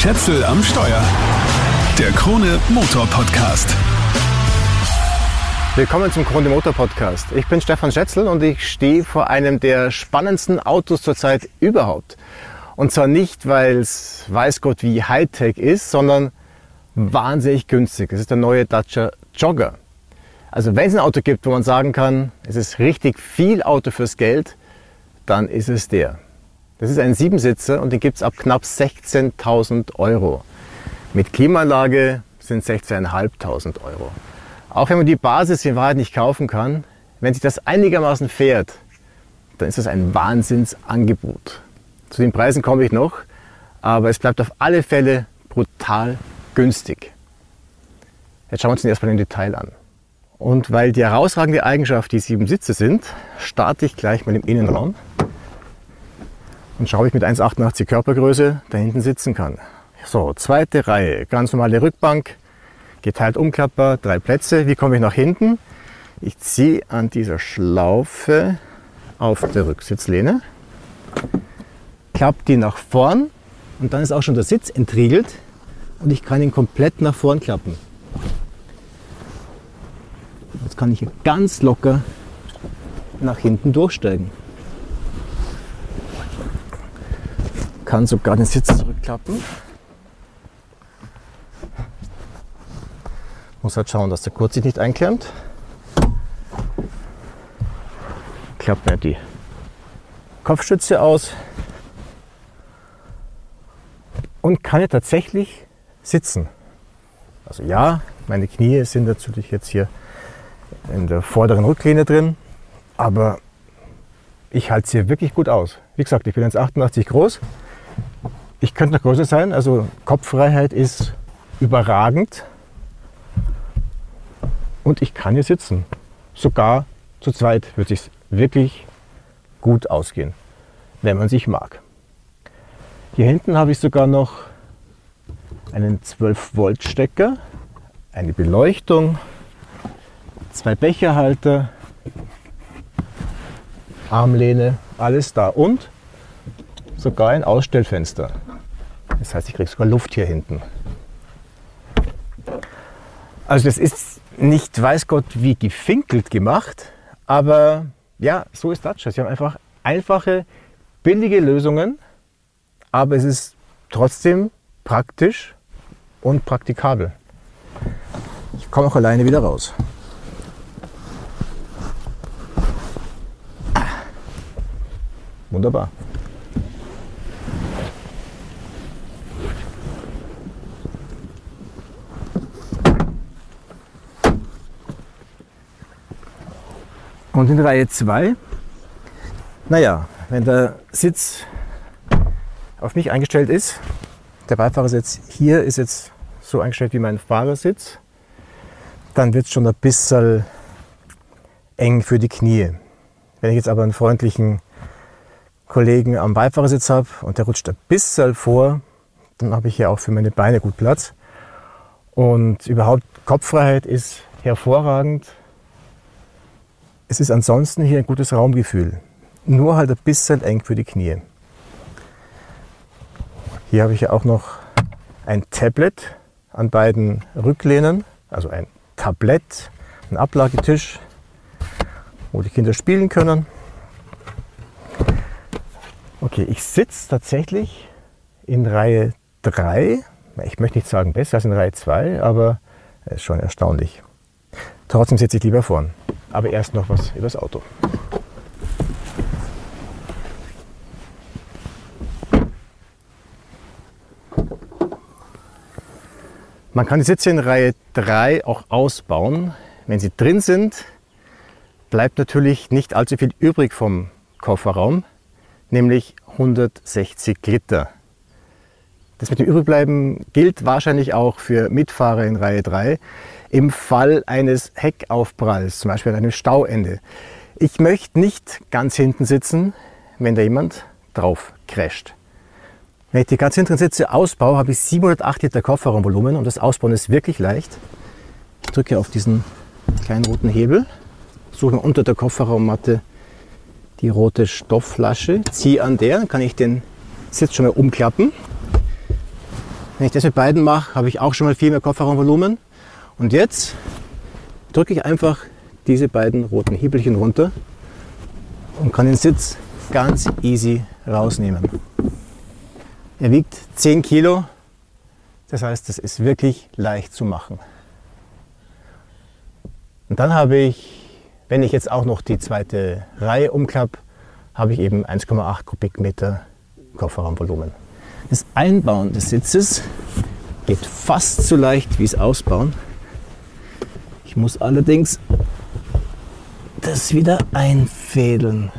Schätzel am Steuer. Der Krone Motor Podcast. Willkommen zum Krone Motor Podcast. Ich bin Stefan Schätzel und ich stehe vor einem der spannendsten Autos zurzeit überhaupt. Und zwar nicht, weil es weiß Gott wie Hightech ist, sondern wahnsinnig günstig. Es ist der neue Dacia Jogger. Also wenn es ein Auto gibt, wo man sagen kann, es ist richtig viel Auto fürs Geld, dann ist es der. Das ist ein Siebensitzer und den gibt es ab knapp 16.000 Euro. Mit Klimaanlage sind 16.500 Euro. Auch wenn man die Basis in Wahrheit nicht kaufen kann, wenn sich das einigermaßen fährt, dann ist das ein Wahnsinnsangebot. Zu den Preisen komme ich noch, aber es bleibt auf alle Fälle brutal günstig. Jetzt schauen wir uns den erstmal im Detail an. Und weil die herausragende Eigenschaft die sieben Sitze sind, starte ich gleich mal im Innenraum und schaue ich mit 1,88 Körpergröße da hinten sitzen kann. So, zweite Reihe, ganz normale Rückbank, geteilt umklappbar, drei Plätze. Wie komme ich nach hinten? Ich ziehe an dieser Schlaufe auf der Rücksitzlehne, klappe die nach vorn und dann ist auch schon der Sitz entriegelt und ich kann ihn komplett nach vorn klappen. Jetzt kann ich hier ganz locker nach hinten durchsteigen. Kann sogar den Sitz zurückklappen. Muss halt schauen, dass der Gurt sich nicht einklemmt. Klappt mir die Kopfstütze aus und kann ja tatsächlich sitzen. Also ja, meine Knie sind natürlich jetzt hier in der vorderen Rücklehne drin, aber ich halte es hier wirklich gut aus. Wie gesagt, ich bin 1,88 groß, ich könnte noch größer sein, also Kopffreiheit ist überragend. Und ich kann hier sitzen. Sogar zu zweit wird es wirklich gut ausgehen, wenn man sich mag. Hier hinten habe ich sogar noch einen 12 Volt Stecker, eine Beleuchtung, zwei Becherhalter, Armlehne, alles da und sogar ein Ausstellfenster. Das heißt, ich kriege sogar Luft hier hinten. Also das ist nicht weiß Gott wie gefinkelt gemacht, aber ja, so ist Dacia. Sie haben einfach einfache, billige Lösungen, aber es ist trotzdem praktisch und praktikabel. Ich komme auch alleine wieder raus. Wunderbar. Und in Reihe 2, naja, wenn der Sitz auf mich eingestellt ist, der Beifahrersitz hier ist jetzt so eingestellt wie mein Fahrersitz, dann wird es schon ein bisschen eng für die Knie. Wenn ich jetzt aber einen freundlichen Kollegen am Beifahrersitz habe und der rutscht ein bisschen vor, dann habe ich hier auch für meine Beine gut Platz. Und überhaupt Kopffreiheit ist hervorragend. Es ist ansonsten hier ein gutes Raumgefühl. Nur halt ein bisschen eng für die Knie. Hier habe ich ja auch noch ein Tablet an beiden Rücklehnen, also ein Tablett, ein Ablagetisch, wo die Kinder spielen können. Okay, ich sitze tatsächlich in Reihe 3. Ich möchte nicht sagen besser als in Reihe 2, aber es ist schon erstaunlich. Trotzdem sitze ich lieber vorn. Aber erst noch was über das Auto. Man kann die Sitze in Reihe 3 auch ausbauen. Wenn sie drin sind, bleibt natürlich nicht allzu viel übrig vom Kofferraum, nämlich 160 Liter. Das mit dem Übrigbleiben gilt wahrscheinlich auch für Mitfahrer in Reihe 3 im Fall eines Heckaufpralls, zum Beispiel an einem Stauende. Ich möchte nicht ganz hinten sitzen, wenn da jemand drauf crasht. Wenn ich die ganz hinteren Sitze ausbaue, habe ich 708 Liter Kofferraumvolumen und das Ausbauen ist wirklich leicht. Ich drücke auf diesen kleinen roten Hebel, suche unter der Kofferraummatte die rote Stoffflasche, ziehe an der, dann kann ich den Sitz schon mal umklappen. Wenn ich das mit beiden mache, habe ich auch schon mal viel mehr Kofferraumvolumen. Und jetzt drücke ich einfach diese beiden roten Hebelchen runter und kann den Sitz ganz easy rausnehmen. Er wiegt 10 Kilo, das heißt, das ist wirklich leicht zu machen. Und dann habe ich, wenn ich jetzt auch noch die zweite Reihe umklappe, habe ich eben 1,8 Kubikmeter Kofferraumvolumen. Das Einbauen des Sitzes geht fast so leicht wie es Ausbauen. Ich muss allerdings das wieder einfädeln.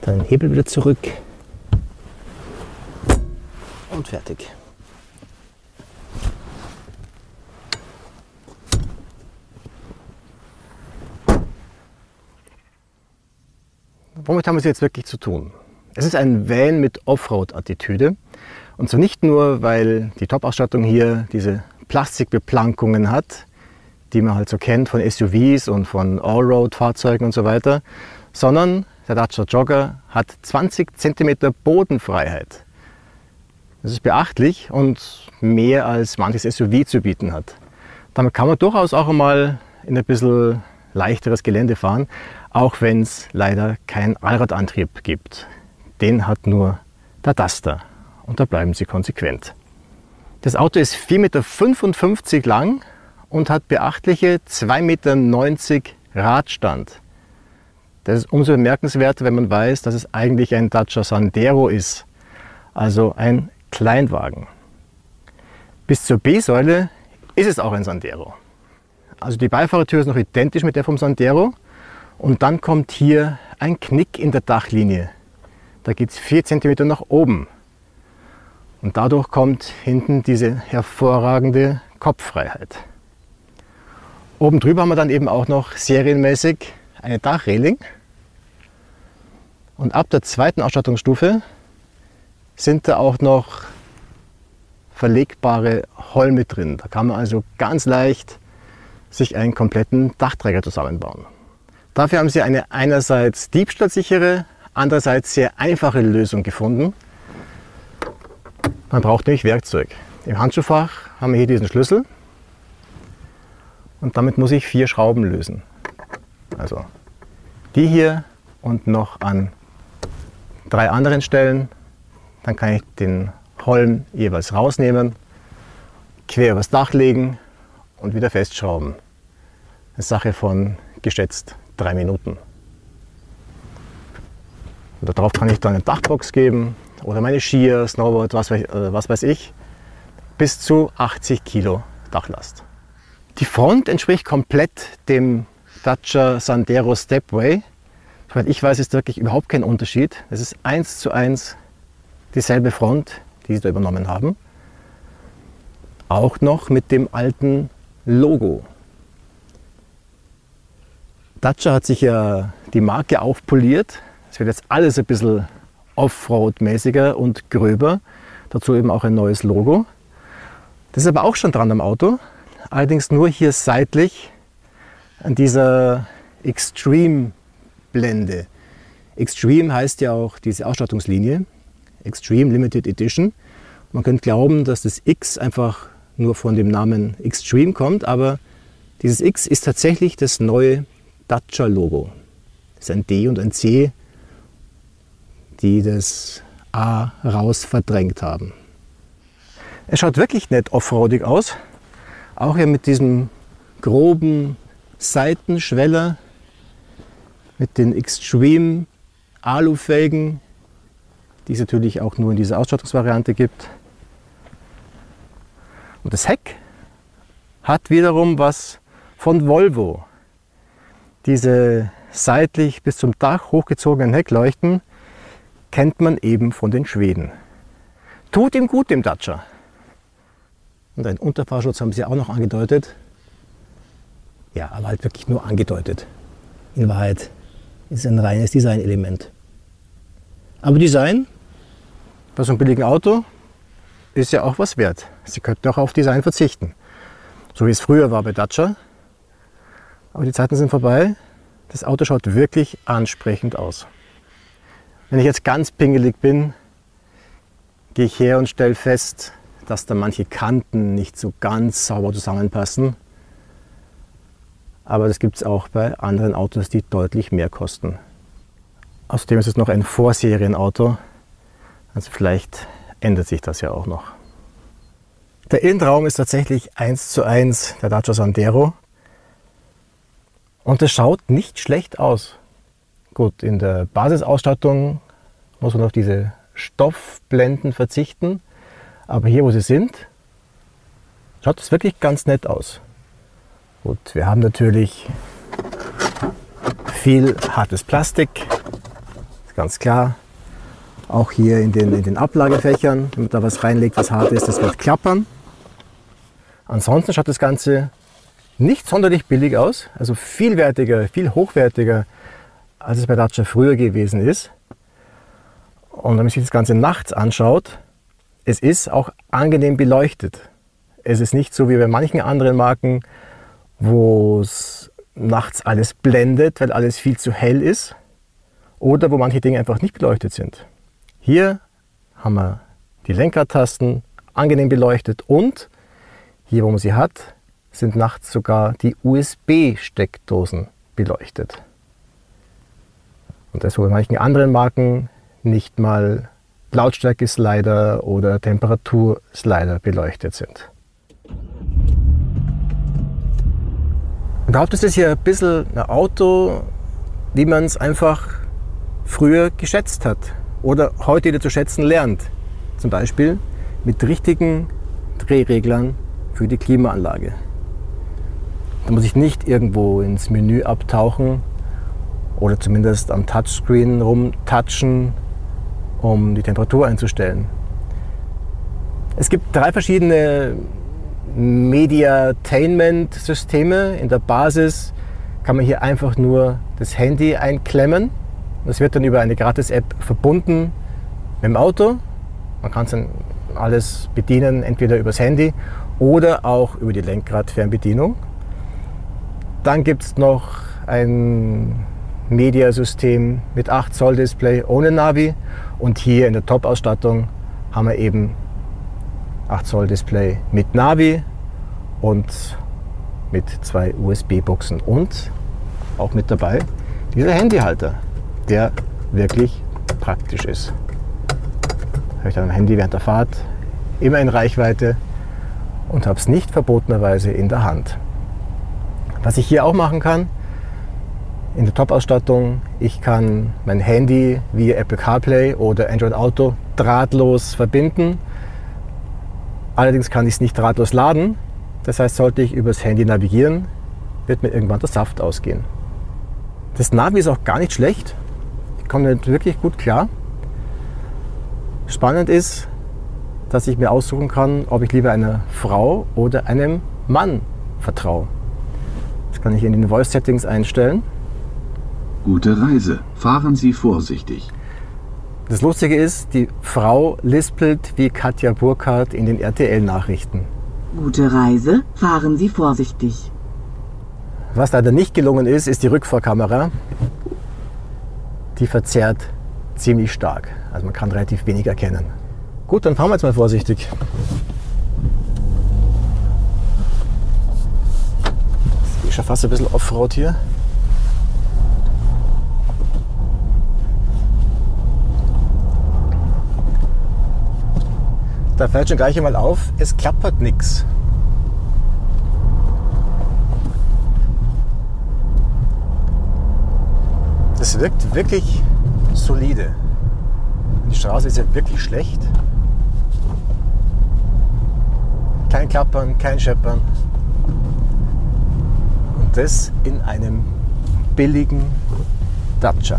Dann Hebel wieder zurück und fertig. Womit haben wir es jetzt wirklich zu tun? Es ist ein Van mit Offroad-Attitüde. Und zwar nicht nur, weil die Top-Ausstattung hier diese Plastikbeplankungen hat, die man halt so kennt von SUVs und von Allroad-Fahrzeugen und so weiter, sondern der Dacia Jogger hat 20 cm Bodenfreiheit. Das ist beachtlich und mehr als manches SUV zu bieten hat. Damit kann man durchaus auch einmal in ein bisschen leichteres Gelände fahren, auch wenn es leider keinen Allradantrieb gibt. Den hat nur der Duster und da bleiben sie konsequent. Das Auto ist 4,55 Meter lang und hat beachtliche 2,90 Meter Radstand. Das ist umso bemerkenswerter, wenn man weiß, dass es eigentlich ein Dacia Sandero ist, also ein Kleinwagen. Bis zur B-Säule ist es auch ein Sandero. Also die Beifahrertür ist noch identisch mit der vom Sandero. Und dann kommt hier ein Knick in der Dachlinie. Da geht es 4 cm nach oben. Und dadurch kommt hinten diese hervorragende Kopffreiheit. Oben drüber haben wir dann eben auch noch serienmäßig eine Dachreling. Und ab der zweiten Ausstattungsstufe sind da auch noch verlegbare Holme drin. Da kann man also ganz leicht sich einen kompletten Dachträger zusammenbauen. Dafür haben sie eine einerseits diebstahlsichere, andererseits sehr einfache Lösung gefunden. Man braucht nämlich Werkzeug. Im Handschuhfach haben wir hier diesen Schlüssel und damit muss ich vier Schrauben lösen. Also die hier und noch an drei anderen Stellen. Dann kann ich den Holm jeweils rausnehmen, quer übers Dach legen und wieder festschrauben. Eine Sache von geschätzt drei Minuten. Und darauf kann ich dann eine Dachbox geben oder meine Skier, Snowboard, was, weiß, äh, was weiß ich, bis zu 80 Kilo Dachlast. Die Front entspricht komplett dem Dacia Sandero Stepway. Soweit ich weiß, ist wirklich überhaupt kein Unterschied. Es ist eins zu eins dieselbe Front, die sie da übernommen haben. Auch noch mit dem alten Logo. Dacia hat sich ja die Marke aufpoliert. Es wird jetzt alles ein bisschen Offroad-mäßiger und gröber. Dazu eben auch ein neues Logo. Das ist aber auch schon dran am Auto allerdings nur hier seitlich an dieser Extreme-Blende. Extreme heißt ja auch diese Ausstattungslinie, Extreme Limited Edition. Man könnte glauben, dass das X einfach nur von dem Namen Extreme kommt, aber dieses X ist tatsächlich das neue Dacia-Logo. Das ist ein D und ein C, die das A raus verdrängt haben. Es schaut wirklich nett offroadig aus. Auch hier mit diesem groben Seitenschweller, mit den Extreme Alufelgen, die es natürlich auch nur in dieser Ausstattungsvariante gibt. Und das Heck hat wiederum was von Volvo. Diese seitlich bis zum Dach hochgezogenen Heckleuchten kennt man eben von den Schweden. Tut ihm gut, dem Dacia. Und einen Unterfahrschutz haben sie auch noch angedeutet. Ja, aber halt wirklich nur angedeutet. In Wahrheit ist es ein reines Designelement. Aber Design bei so einem billigen Auto ist ja auch was wert. Sie könnten auch auf Design verzichten. So wie es früher war bei Dacia. Aber die Zeiten sind vorbei. Das Auto schaut wirklich ansprechend aus. Wenn ich jetzt ganz pingelig bin, gehe ich her und stelle fest, dass da manche Kanten nicht so ganz sauber zusammenpassen. Aber das gibt es auch bei anderen Autos, die deutlich mehr kosten. Außerdem ist es noch ein Vorserienauto. Also vielleicht ändert sich das ja auch noch. Der Innenraum ist tatsächlich eins zu eins der Dacia Sandero. Und es schaut nicht schlecht aus. Gut, in der Basisausstattung muss man auf diese Stoffblenden verzichten. Aber hier, wo sie sind, schaut es wirklich ganz nett aus. Gut, wir haben natürlich viel hartes Plastik, ganz klar. Auch hier in den, in den Ablagefächern, wenn man da was reinlegt, was hart ist, das wird klappern. Ansonsten schaut das Ganze nicht sonderlich billig aus, also vielwertiger, viel hochwertiger, als es bei Dacia früher gewesen ist. Und wenn man sich das Ganze nachts anschaut, es ist auch angenehm beleuchtet. Es ist nicht so wie bei manchen anderen Marken, wo es nachts alles blendet, weil alles viel zu hell ist. Oder wo manche Dinge einfach nicht beleuchtet sind. Hier haben wir die Lenkradtasten angenehm beleuchtet und hier, wo man sie hat, sind nachts sogar die USB-Steckdosen beleuchtet. Und das, wo bei manchen anderen Marken nicht mal Lautstärke-Slider oder Temperatur-Slider beleuchtet sind. Überhaupt ist es hier ein bisschen ein Auto, wie man es einfach früher geschätzt hat oder heute wieder zu schätzen lernt. Zum Beispiel mit richtigen Drehreglern für die Klimaanlage. Da muss ich nicht irgendwo ins Menü abtauchen oder zumindest am Touchscreen rumtatschen, um die Temperatur einzustellen. Es gibt drei verschiedene Mediatainment-Systeme. In der Basis kann man hier einfach nur das Handy einklemmen. Das wird dann über eine Gratis-App verbunden mit dem Auto. Man kann es dann alles bedienen, entweder übers Handy oder auch über die Lenkradfernbedienung. Dann gibt es noch ein Mediasystem mit 8 Zoll Display ohne Navi und hier in der Top-Ausstattung haben wir eben 8 Zoll Display mit Navi und mit zwei USB-Buchsen und auch mit dabei dieser Handyhalter, der wirklich praktisch ist. Habe ich dann ein Handy während der Fahrt immer in Reichweite und habe es nicht verbotenerweise in der Hand. Was ich hier auch machen kann, in der Top-Ausstattung, ich kann mein Handy via Apple CarPlay oder Android Auto drahtlos verbinden Allerdings kann ich es nicht drahtlos laden. Das heißt, sollte ich übers Handy navigieren, wird mir irgendwann der Saft ausgehen. Das Navi ist auch gar nicht schlecht. Ich komme damit wirklich gut klar. Spannend ist, dass ich mir aussuchen kann, ob ich lieber einer Frau oder einem Mann vertraue. Das kann ich in den Voice Settings einstellen. Gute Reise. Fahren Sie vorsichtig. Das Lustige ist, die Frau lispelt wie Katja Burkhardt in den RTL-Nachrichten. Gute Reise, fahren Sie vorsichtig. Was leider nicht gelungen ist, ist die Rückfahrkamera. Die verzerrt ziemlich stark. Also man kann relativ wenig erkennen. Gut, dann fahren wir jetzt mal vorsichtig. Ich schon fast ein bisschen Offroad hier. Da fällt schon gleich einmal auf, es klappert nichts. Das wirkt wirklich solide. Die Straße ist ja wirklich schlecht. Kein Klappern, kein Scheppern. Und das in einem billigen Dacia.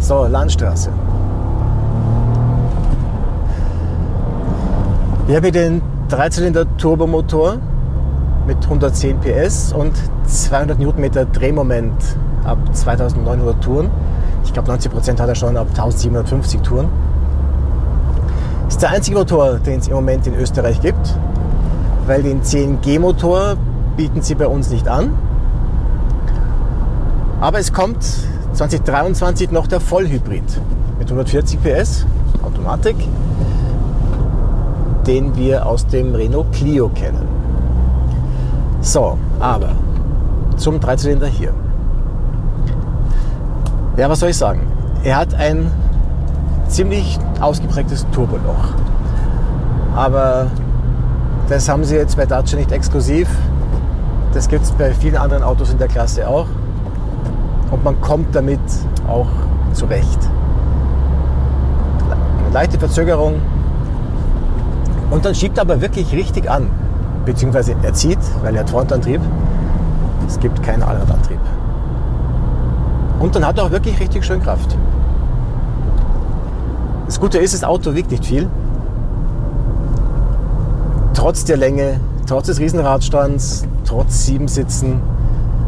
So, Landstraße. Hier habe ich den Dreizylinder Turbomotor mit 110 PS und 200 Newtonmeter Drehmoment ab 2900 Touren. Ich glaube 90% hat er schon ab 1750 Touren. Ist der einzige Motor, den es im Moment in Österreich gibt, weil den 10G-Motor bieten sie bei uns nicht an. Aber es kommt 2023 noch der Vollhybrid mit 140 PS Automatik, den wir aus dem Renault Clio kennen. So, aber zum Dreizylinder hier. Ja, was soll ich sagen? Er hat ein ziemlich ausgeprägtes Turboloch. Aber das haben sie jetzt bei Dacia nicht exklusiv. Das gibt es bei vielen anderen Autos in der Klasse auch. Und man kommt damit auch zurecht. Eine leichte Verzögerung. Und dann schiebt er aber wirklich richtig an. Beziehungsweise er zieht, weil er hat Frontantrieb. Es gibt keinen Allradantrieb. Und dann hat er auch wirklich richtig schön Kraft. Das Gute ist, das Auto wiegt nicht viel. Trotz der Länge, trotz des Riesenradstands, trotz sieben Sitzen,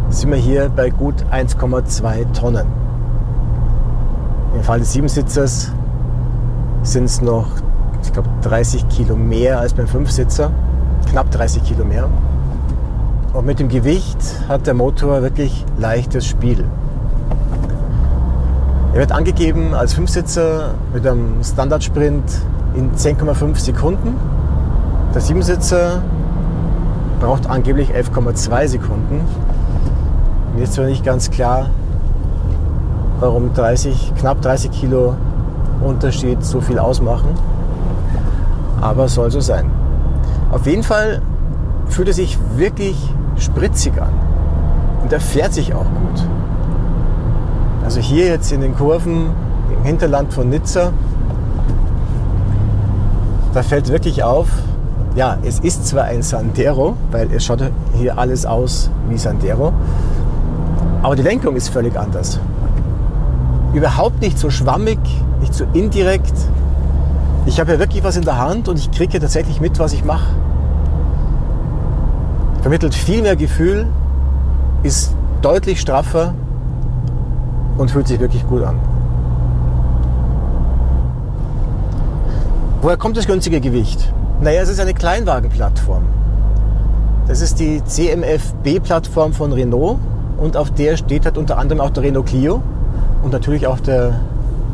sind wir hier bei gut 1,2 Tonnen. Im Fall des Siebensitzers sind es noch, ich glaube, 30 Kilo mehr als beim Fünfsitzer. Knapp 30 Kilo mehr. Und mit dem Gewicht hat der Motor wirklich leichtes Spiel. Er wird angegeben als Fünfsitzer mit einem Standardsprint in 10,5 Sekunden. Der Siebensitzer braucht angeblich 11,2 Sekunden. Mir ist zwar nicht ganz klar, warum 30, knapp 30 Kilo Unterschied so viel ausmachen, aber soll so sein. Auf jeden Fall fühlt er sich wirklich spritzig an und er fährt sich auch gut. Also hier jetzt in den Kurven im Hinterland von Nizza, da fällt wirklich auf, ja, es ist zwar ein Sandero, weil es schaut hier alles aus wie Sandero, aber die Lenkung ist völlig anders. Überhaupt nicht so schwammig, nicht so indirekt. Ich habe ja wirklich was in der Hand und ich kriege tatsächlich mit, was ich mache. Vermittelt viel mehr Gefühl, ist deutlich straffer und fühlt sich wirklich gut an. Woher kommt das günstige Gewicht? Naja, es ist eine Kleinwagenplattform. Das ist die CMF-B-Plattform von Renault und auf der steht halt unter anderem auch der Renault Clio und natürlich auch der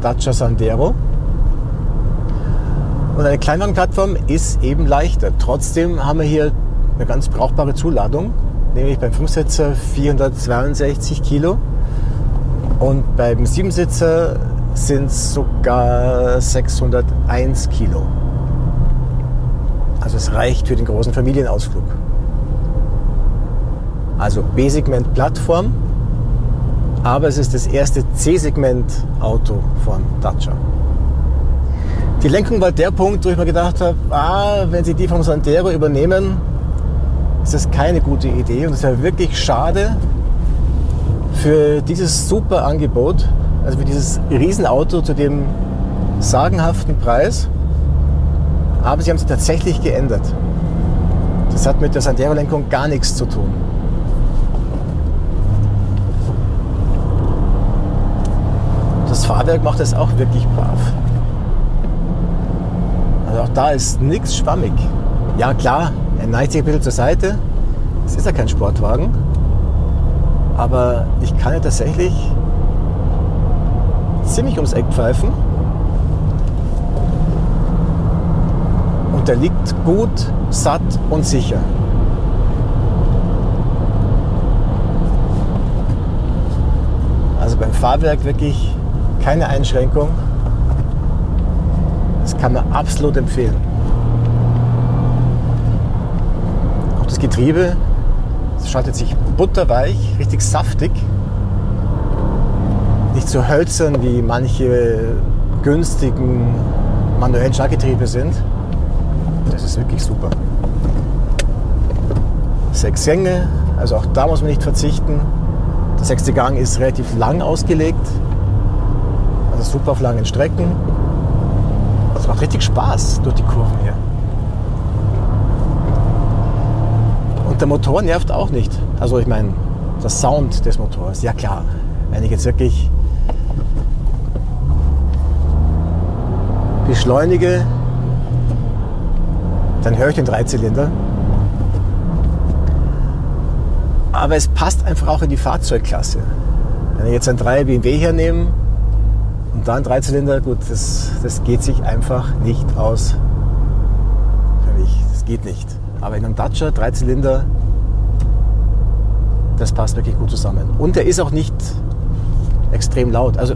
Dacia Sandero. Und eine Kleinwagenplattform ist eben leichter. Trotzdem haben wir hier eine ganz brauchbare Zuladung, nämlich beim Fünfsitzer 462 Kilo und beim Siebensitzer sind es sogar 601 Kilo. Also es reicht für den großen Familienausflug. Also B-Segment Plattform, aber es ist das erste C-Segment Auto von Dacia. Die Lenkung war der Punkt, wo ich mir gedacht habe, ah, wenn sie die vom Sandero übernehmen, ist das keine gute Idee und es wäre wirklich schade, für dieses super Angebot, also für dieses Riesenauto zu dem sagenhaften Preis. Aber sie haben sie tatsächlich geändert. Das hat mit der Sandero-Lenkung gar nichts zu tun. Das Fahrwerk macht es auch wirklich brav. Also auch da ist nichts schwammig. Ja klar, er neigt sich ein bisschen zur Seite. Es ist ja kein Sportwagen. Aber ich kann ja tatsächlich ziemlich ums Eck pfeifen. Und der liegt gut, satt und sicher. Also beim Fahrwerk wirklich keine Einschränkung. Das kann man absolut empfehlen. Auch das Getriebe schaltet sich butterweich, richtig saftig. Nicht so hölzern wie manche günstigen manuellen Schaltgetriebe sind. Das ist wirklich super. Sechs Gänge, also auch da muss man nicht verzichten. Der sechste Gang ist relativ lang ausgelegt, also super auf langen Strecken. Es macht richtig Spaß durch die Kurven hier. Und der Motor nervt auch nicht. Also ich meine, der Sound des Motors, ja klar. Wenn ich jetzt wirklich beschleunige, dann höre ich den Dreizylinder. Aber es passt einfach auch in die Fahrzeugklasse. Wenn ich jetzt ein 3 BMW hernehme Und da ein Dreizylinder, gut, das, das geht sich einfach nicht aus. Für mich, das geht nicht. Aber in einem Dacia Dreizylinder, das passt wirklich gut zusammen. Und der ist auch nicht extrem laut. Also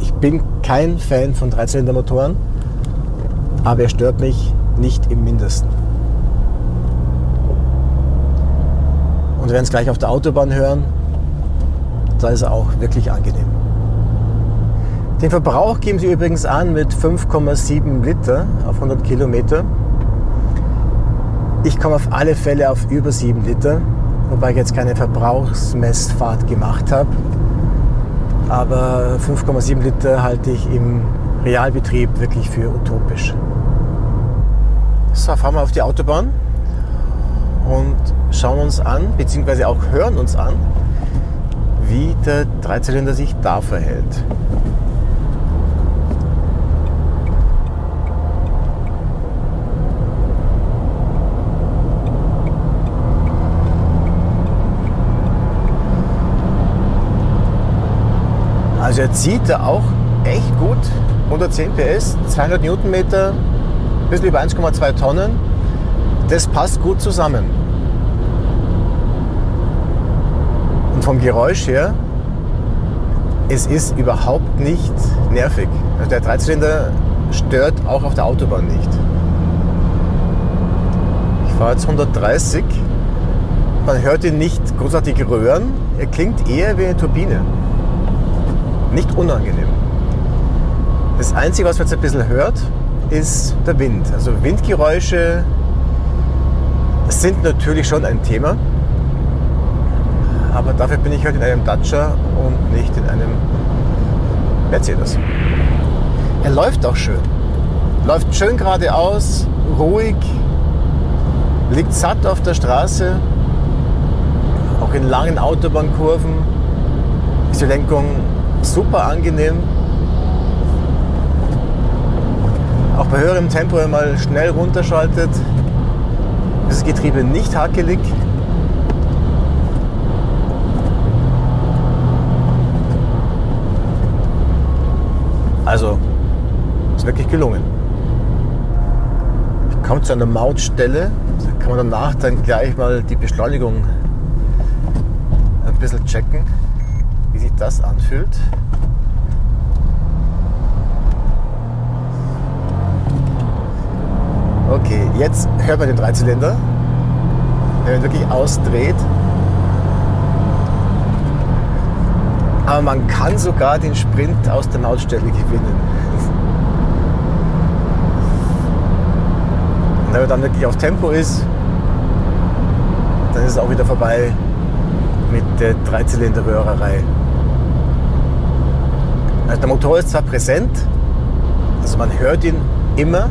ich bin kein Fan von Dreizylindermotoren, aber er stört mich nicht im Mindesten. Und wir werden es gleich auf der Autobahn hören, da ist er auch wirklich angenehm. Den Verbrauch geben Sie übrigens an mit 5,7 Liter auf 100 Kilometer. Ich komme auf alle Fälle auf über 7 Liter, wobei ich jetzt keine Verbrauchsmessfahrt gemacht habe. Aber 5,7 Liter halte ich im Realbetrieb wirklich für utopisch. So, fahren wir auf die Autobahn und schauen uns an, beziehungsweise auch hören uns an, wie der Dreizylinder sich da verhält. Also er zieht da auch echt gut, 110 PS, 200 Newtonmeter, ein bisschen über 1,2 Tonnen. Das passt gut zusammen. Und vom Geräusch her, es ist überhaupt nicht nervig. Also der Dreizylinder stört auch auf der Autobahn nicht. Ich fahre jetzt 130. Man hört ihn nicht großartig röhren. Er klingt eher wie eine Turbine nicht unangenehm. Das Einzige, was man jetzt ein bisschen hört, ist der Wind. Also Windgeräusche sind natürlich schon ein Thema. Aber dafür bin ich heute in einem Dacia und nicht in einem Mercedes. Er läuft auch schön. Läuft schön geradeaus, ruhig, liegt satt auf der Straße, auch in langen Autobahnkurven ist die Lenkung super angenehm. Auch bei höherem Tempo, wenn man mal schnell runterschaltet, das Getriebe nicht hakelig. Also, ist wirklich gelungen. Ich komme zu einer Mautstelle, da kann man danach dann gleich mal die Beschleunigung ein bisschen checken das anfühlt. Okay, jetzt hört man den Dreizylinder, wenn man wirklich ausdreht. Aber man kann sogar den Sprint aus der Mautstelle gewinnen. Und wenn man dann wirklich auf Tempo ist, dann ist es auch wieder vorbei mit der Dreizylinderröhrerei. Also der Motor ist zwar präsent, also man hört ihn immer,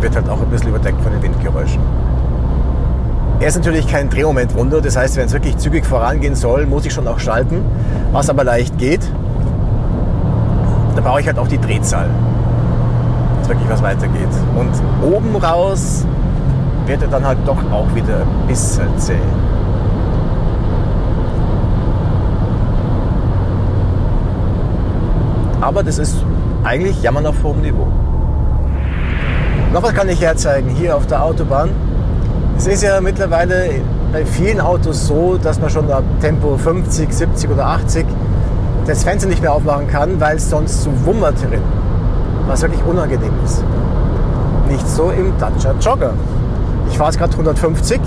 wird halt auch ein bisschen überdeckt von den Windgeräuschen. Er ist natürlich kein Drehmomentwunder, das heißt, wenn es wirklich zügig vorangehen soll, muss ich schon auch schalten, was aber leicht geht. Da brauche ich halt auch die Drehzahl, dass wirklich was weitergeht. Und oben raus wird er dann halt doch auch wieder ein bisschen zäh. Aber das ist eigentlich Jammern auf hohem Niveau. Noch was kann ich herzeigen hier auf der Autobahn. Es ist ja mittlerweile bei vielen Autos so, dass man schon ab Tempo 50, 70 oder 80 das Fenster nicht mehr aufmachen kann, weil es sonst zu wummert drin. Was wirklich unangenehm ist. Nicht so im Dacia Jogger. Ich fahre jetzt gerade 150,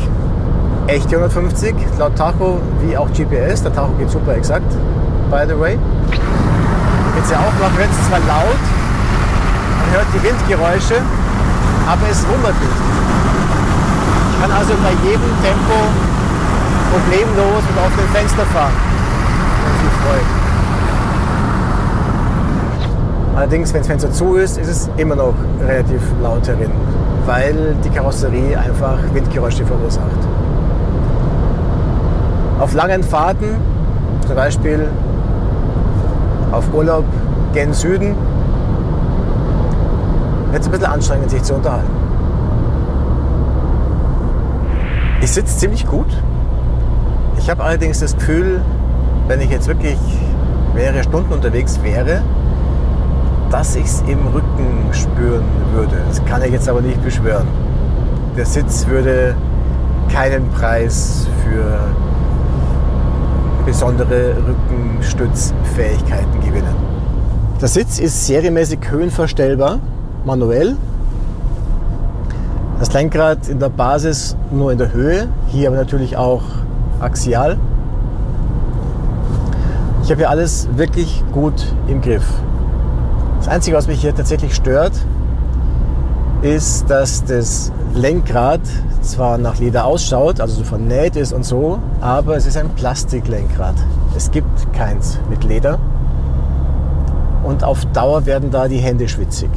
echte 150, laut Tacho wie auch GPS. Der Tacho geht super exakt, by the way jetzt ja auch noch, wenn es zwar laut, man hört die Windgeräusche, aber es wummert nicht. Ich kann also bei jedem Tempo problemlos mit offenem Fenster fahren. Wenn mich freut. Allerdings, wenn das Fenster zu ist, ist es immer noch relativ laut darin, weil die Karosserie einfach Windgeräusche verursacht. Auf langen Fahrten, zum Beispiel auf Urlaub gen Süden, es ein bisschen anstrengend, sich zu unterhalten. Ich sitze ziemlich gut. Ich habe allerdings das Gefühl, wenn ich jetzt wirklich mehrere Stunden unterwegs wäre, dass ich es im Rücken spüren würde. Das kann ich jetzt aber nicht beschwören. Der Sitz würde keinen Preis für besondere Rückenstützfähigkeiten gewinnen. Der Sitz ist serienmäßig höhenverstellbar, manuell. Das Lenkrad in der Basis nur in der Höhe, hier aber natürlich auch axial. Ich habe hier alles wirklich gut im Griff. Das Einzige, was mich hier tatsächlich stört, ist, dass das Lenkrad zwar nach Leder ausschaut, also so vernäht ist und so, aber es ist ein Plastiklenkrad. Es gibt keins mit Leder. Und auf Dauer werden da die Hände schwitzig.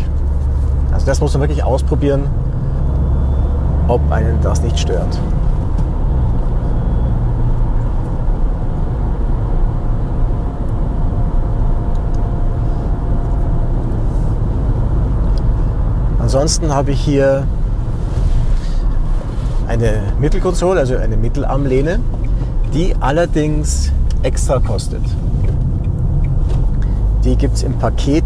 Also das muss man wirklich ausprobieren, ob einen das nicht stört. Ansonsten habe ich hier eine Mittelkonsole, also eine Mittelarmlehne, die allerdings extra kostet. Die gibt es im Paket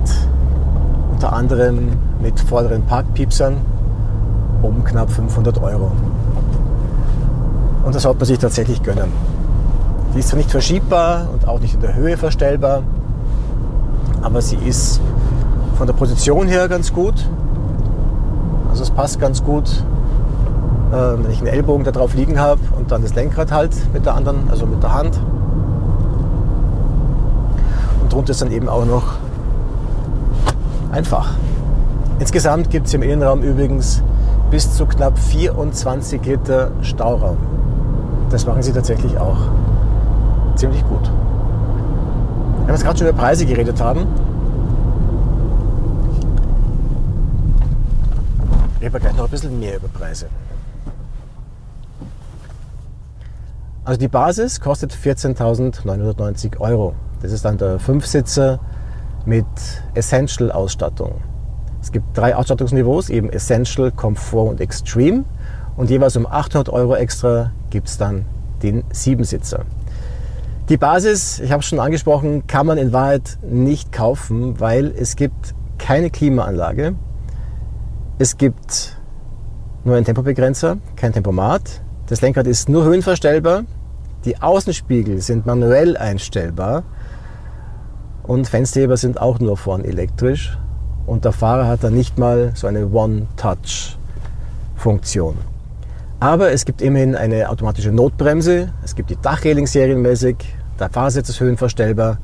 unter anderem mit vorderen Parkpiepsern um knapp 500 Euro. Und das sollte man sich tatsächlich gönnen. Die ist zwar nicht verschiebbar und auch nicht in der Höhe verstellbar, aber sie ist von der Position her ganz gut also es passt ganz gut, äh, wenn ich einen Ellbogen da drauf liegen habe und dann das Lenkrad halt mit der anderen, also mit der Hand. Und drunter ist dann eben auch noch einfach. Insgesamt gibt es im Innenraum übrigens bis zu knapp 24 Liter Stauraum. Das machen sie tatsächlich auch ziemlich gut. Wenn wir jetzt gerade schon über Preise geredet haben, reden wir gleich noch ein bisschen mehr über Preise. Also die Basis kostet 14.990 Euro. Das ist dann der Fünfsitzer mit Essential-Ausstattung. Es gibt drei Ausstattungsniveaus, eben Essential, Komfort und Extreme. Und jeweils um 800 Euro extra gibt es dann den Siebensitzer. Die Basis, ich habe es schon angesprochen, kann man in Wahrheit nicht kaufen, weil es gibt keine Klimaanlage. Es gibt nur einen Tempobegrenzer, kein Tempomat. Das Lenkrad ist nur höhenverstellbar. Die Außenspiegel sind manuell einstellbar. Und Fensterheber sind auch nur vorn elektrisch. Und der Fahrer hat dann nicht mal so eine One-Touch-Funktion. Aber es gibt immerhin eine automatische Notbremse. Es gibt die Dachreling serienmäßig. Der Fahrersitz ist höhenverstellbar.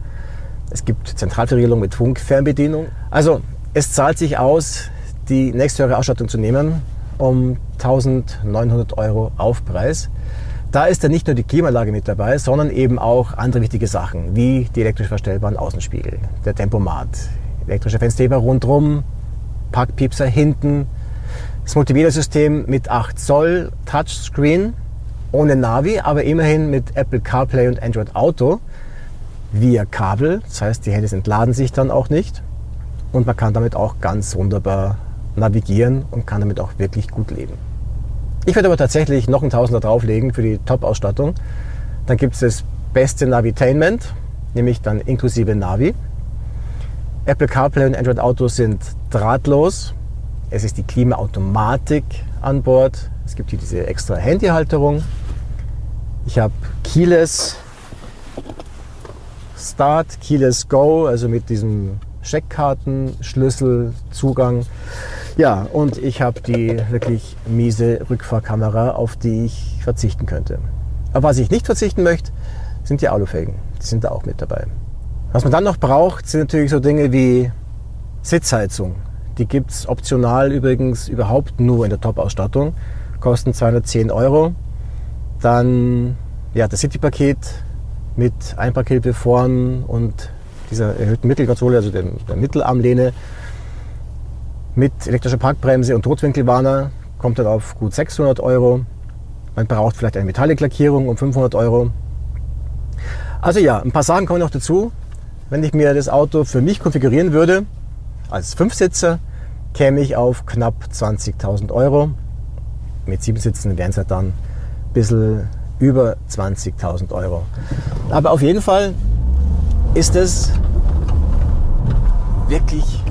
Es gibt Zentralverriegelung mit Funkfernbedienung. Also es zahlt sich aus, die nächsthöhere Ausstattung zu nehmen um 1900 Euro Aufpreis. Da ist dann nicht nur die Klimaanlage mit dabei, sondern eben auch andere wichtige Sachen, wie die elektrisch verstellbaren Außenspiegel, der Tempomat, elektrische Fensterheber rundherum, Parkpiepser hinten, das Multimedia-System mit 8 Zoll Touchscreen, ohne Navi, aber immerhin mit Apple CarPlay und Android Auto via Kabel. Das heißt, die Handys entladen sich dann auch nicht. Und man kann damit auch ganz wunderbar navigieren und kann damit auch wirklich gut leben. Ich werde aber tatsächlich noch einen Tausender drauflegen für die Top-Ausstattung. Dann gibt es das beste Navitainment, nämlich dann inklusive Navi. Apple CarPlay und Android Auto sind drahtlos. Es ist die Klimaautomatik an Bord. Es gibt hier diese extra Handyhalterung. Ich habe Keyless Start, Keyless Go, also mit diesem Scheckkarten, Schlüssel, Zugang. Ja, und ich habe die wirklich miese Rückfahrkamera, auf die ich verzichten könnte. Aber was ich nicht verzichten möchte, sind die Alufelgen. Die sind da auch mit dabei. Was man dann noch braucht, sind natürlich so Dinge wie Sitzheizung. Die gibt es optional übrigens überhaupt nur in der Top-Ausstattung. Kosten 210 Euro. Dann ja, das City-Paket mit Einparkhilfe vorn und dieser erhöhten Mittelkonsole, also der, der Mittelarmlehne mit elektrischer Parkbremse und Totwinkelwarner kommt dann auf gut 600 Euro. Man braucht vielleicht eine Metalliklackierung um 500 Euro. Also ja, ein paar Sachen kommen noch dazu. Wenn ich mir das Auto für mich konfigurieren würde, als Fünfsitzer, käme ich auf knapp 20.000 Euro. Mit sieben Sitzen wären es halt dann ein bisschen über 20.000 Euro. Aber auf jeden Fall ist es wirklich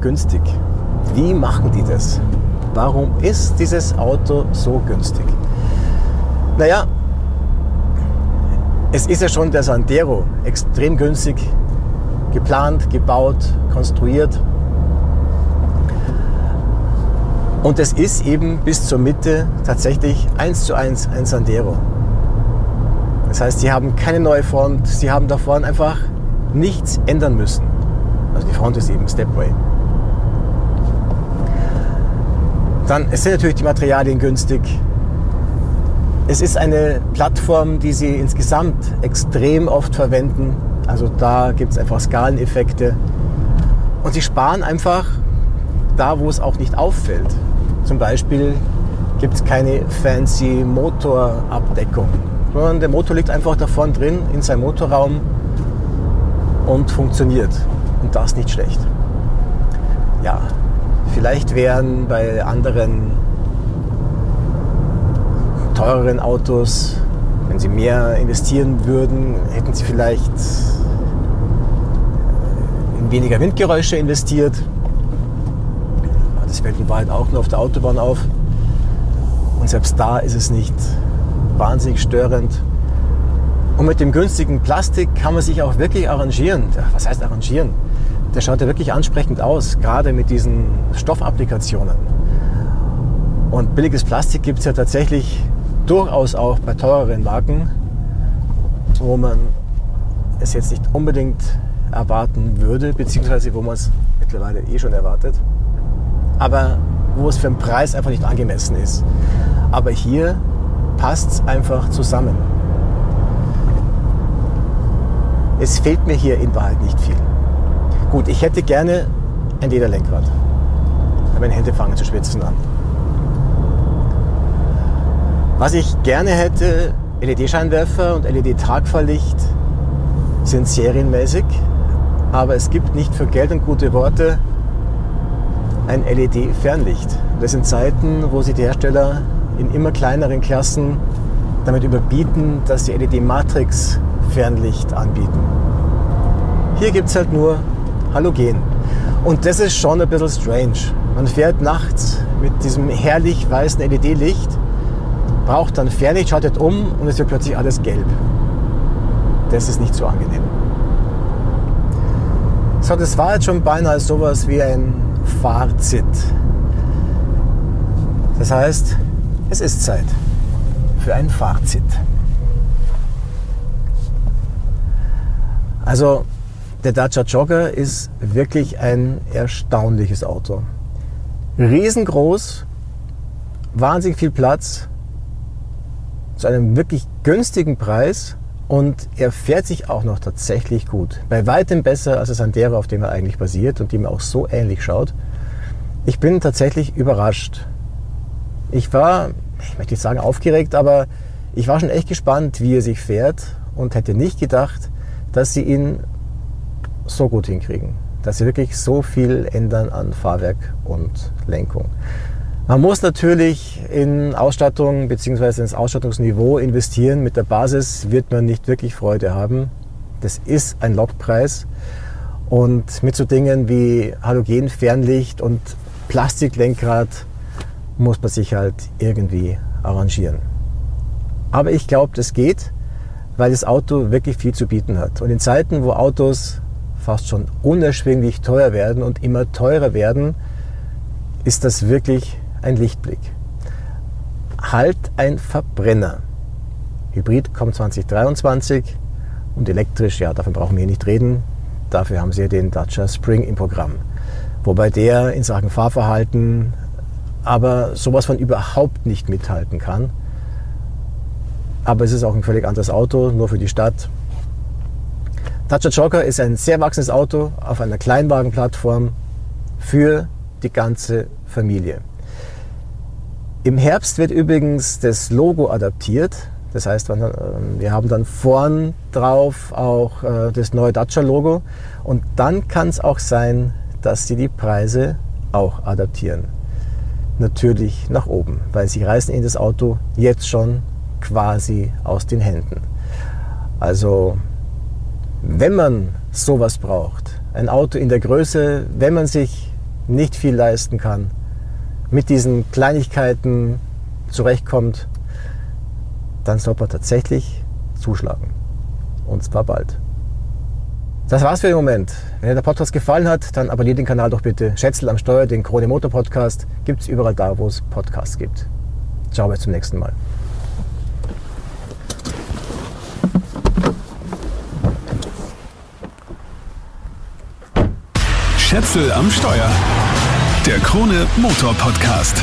günstig. Wie machen die das? Warum ist dieses Auto so günstig? Naja, es ist ja schon der Sandero extrem günstig geplant, gebaut, konstruiert. Und es ist eben bis zur Mitte tatsächlich eins zu eins ein Sandero. Das heißt, sie haben keine neue Front, sie haben da vorne einfach nichts ändern müssen. Also die Front ist eben Stepway. Dann es sind natürlich die Materialien günstig. Es ist eine Plattform, die Sie insgesamt extrem oft verwenden. Also da gibt es einfach Skaleneffekte. Und Sie sparen einfach da, wo es auch nicht auffällt. Zum Beispiel gibt es keine fancy Motorabdeckung, sondern der Motor liegt einfach da vorne drin in seinem Motorraum und funktioniert. Und das nicht schlecht. Ja, vielleicht wären bei anderen teureren Autos, wenn sie mehr investieren würden, hätten sie vielleicht in weniger Windgeräusche investiert. Das fällt in Wahrheit auch nur auf der Autobahn auf. Und selbst da ist es nicht wahnsinnig störend. Und mit dem günstigen Plastik kann man sich auch wirklich arrangieren. Was heißt arrangieren? Der schaut ja wirklich ansprechend aus, gerade mit diesen Stoffapplikationen. Und billiges Plastik gibt es ja tatsächlich durchaus auch bei teureren Marken, wo man es jetzt nicht unbedingt erwarten würde, beziehungsweise wo man es mittlerweile eh schon erwartet, aber wo es für den Preis einfach nicht angemessen ist. Aber hier passt es einfach zusammen. Es fehlt mir hier in Wahrheit nicht viel. Gut, ich hätte gerne ein Lederlenkrad. Meine Hände fangen zu schwitzen an. Was ich gerne hätte, LED-Scheinwerfer und LED-Tragfahrlicht sind serienmäßig, aber es gibt nicht für Geld und gute Worte ein LED-Fernlicht. Das sind Zeiten, wo sich die Hersteller in immer kleineren Klassen damit überbieten, dass sie LED-Matrix-Fernlicht anbieten. Hier gibt es halt nur Halogen. Und das ist schon ein bisschen strange. Man fährt nachts mit diesem herrlich weißen LED-Licht braucht dann Fernlicht, schaltet um und es wird plötzlich alles gelb. Das ist nicht so angenehm. So, das war jetzt schon beinahe sowas wie ein Fazit. Das heißt, es ist Zeit für ein Fazit. Also, der Dacia Jogger ist wirklich ein erstaunliches Auto. Riesengroß, wahnsinnig viel Platz, zu einem wirklich günstigen Preis und er fährt sich auch noch tatsächlich gut. Bei weitem besser als das Sandero, auf dem er eigentlich basiert und dem er auch so ähnlich schaut. Ich bin tatsächlich überrascht. Ich war, ich möchte nicht sagen aufgeregt, aber ich war schon echt gespannt, wie er sich fährt und hätte nicht gedacht, dass sie ihn so gut hinkriegen. Dass sie wirklich so viel ändern an Fahrwerk und Lenkung. Man muss natürlich in Ausstattung bzw. ins Ausstattungsniveau investieren. Mit der Basis wird man nicht wirklich Freude haben. Das ist ein Lokpreis. Und mit so Dingen wie Halogenfernlicht und Plastiklenkrad muss man sich halt irgendwie arrangieren. Aber ich glaube, das geht, weil das Auto wirklich viel zu bieten hat. Und in Zeiten, wo Autos fast schon unerschwinglich teuer werden und immer teurer werden, ist das wirklich ein Lichtblick. Halt ein Verbrenner. Hybrid kommt 2023 und elektrisch, ja, davon brauchen wir hier nicht reden. Dafür haben sie den Dacia Spring im Programm. Wobei der in Sachen Fahrverhalten aber sowas von überhaupt nicht mithalten kann. Aber es ist auch ein völlig anderes Auto, nur für die Stadt. Dacia Jogger ist ein sehr wachsendes Auto auf einer Kleinwagenplattform für die ganze Familie. Im Herbst wird übrigens das Logo adaptiert. Das heißt, ähm, wir haben dann vorn drauf auch äh, das neue Dacia-Logo. Und dann kann es auch sein, dass sie die Preise auch adaptieren. Natürlich nach oben, weil sie reißen ihnen das Auto jetzt schon quasi aus den Händen. Also wenn man sowas braucht, ein Auto in der Größe, wenn man sich nicht viel leisten kann, mit diesen Kleinigkeiten zurechtkommt, dann sollte man tatsächlich zuschlagen. Und zwar bald. Das war's für den Moment. Wenn dir der Podcast gefallen hat, dann abonniert den Kanal doch bitte. Schätzel am Steuer, den Krone Motor Podcast. Gibt's überall da, wo es Podcasts gibt. Ciao, bis zum nächsten Mal. Schätzel am Steuer. Der Krone Motor Podcast.